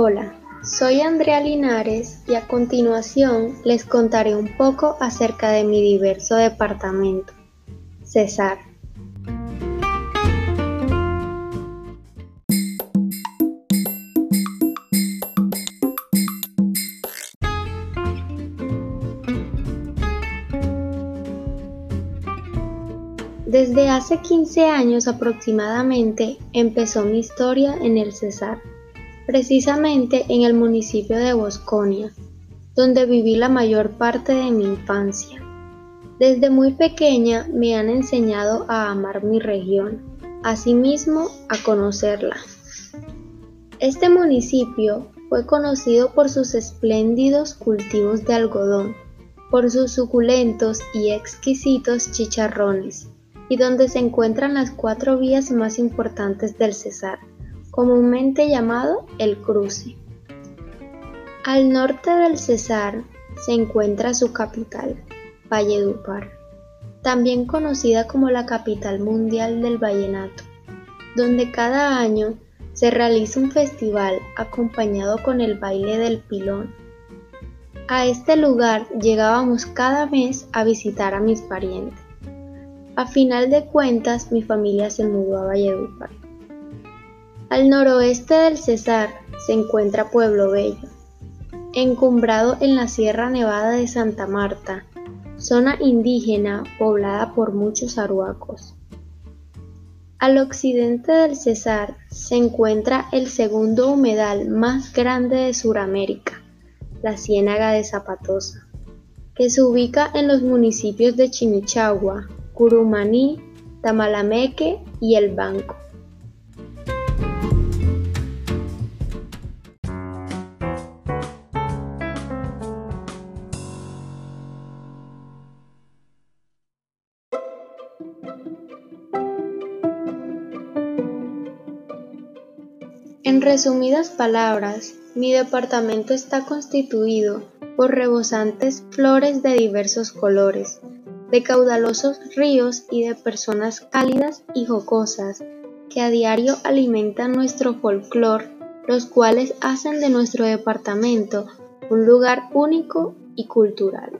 Hola, soy Andrea Linares y a continuación les contaré un poco acerca de mi diverso departamento, Cesar. Desde hace 15 años aproximadamente empezó mi historia en el Cesar, precisamente en el municipio de Bosconia, donde viví la mayor parte de mi infancia. Desde muy pequeña me han enseñado a amar mi región, asimismo a conocerla. Este municipio fue conocido por sus espléndidos cultivos de algodón, por sus suculentos y exquisitos chicharrones, y donde se encuentran las cuatro vías más importantes del Cesar, comúnmente llamado el cruce. Al norte del Cesar se encuentra su capital, Valledupar, también conocida como la capital mundial del vallenato, donde cada año se realiza un festival acompañado con el baile del pilón. A este lugar llegábamos cada mes a visitar a mis parientes. A final de cuentas, mi familia se mudó a Valledupar. Al noroeste del Cesar se encuentra Pueblo Bello, encumbrado en la Sierra Nevada de Santa Marta, zona indígena poblada por muchos aruacos. Al occidente del Cesar se encuentra el segundo humedal más grande de Sudamérica, la Ciénaga de Zapatosa, que se ubica en los municipios de Chimichagua, Curumaní, Tamalameque y El Banco. En resumidas palabras, mi departamento está constituido por rebosantes flores de diversos colores, de caudalosos ríos y de personas cálidas y jocosas que a diario alimentan nuestro folclor, los cuales hacen de nuestro departamento un lugar único y cultural.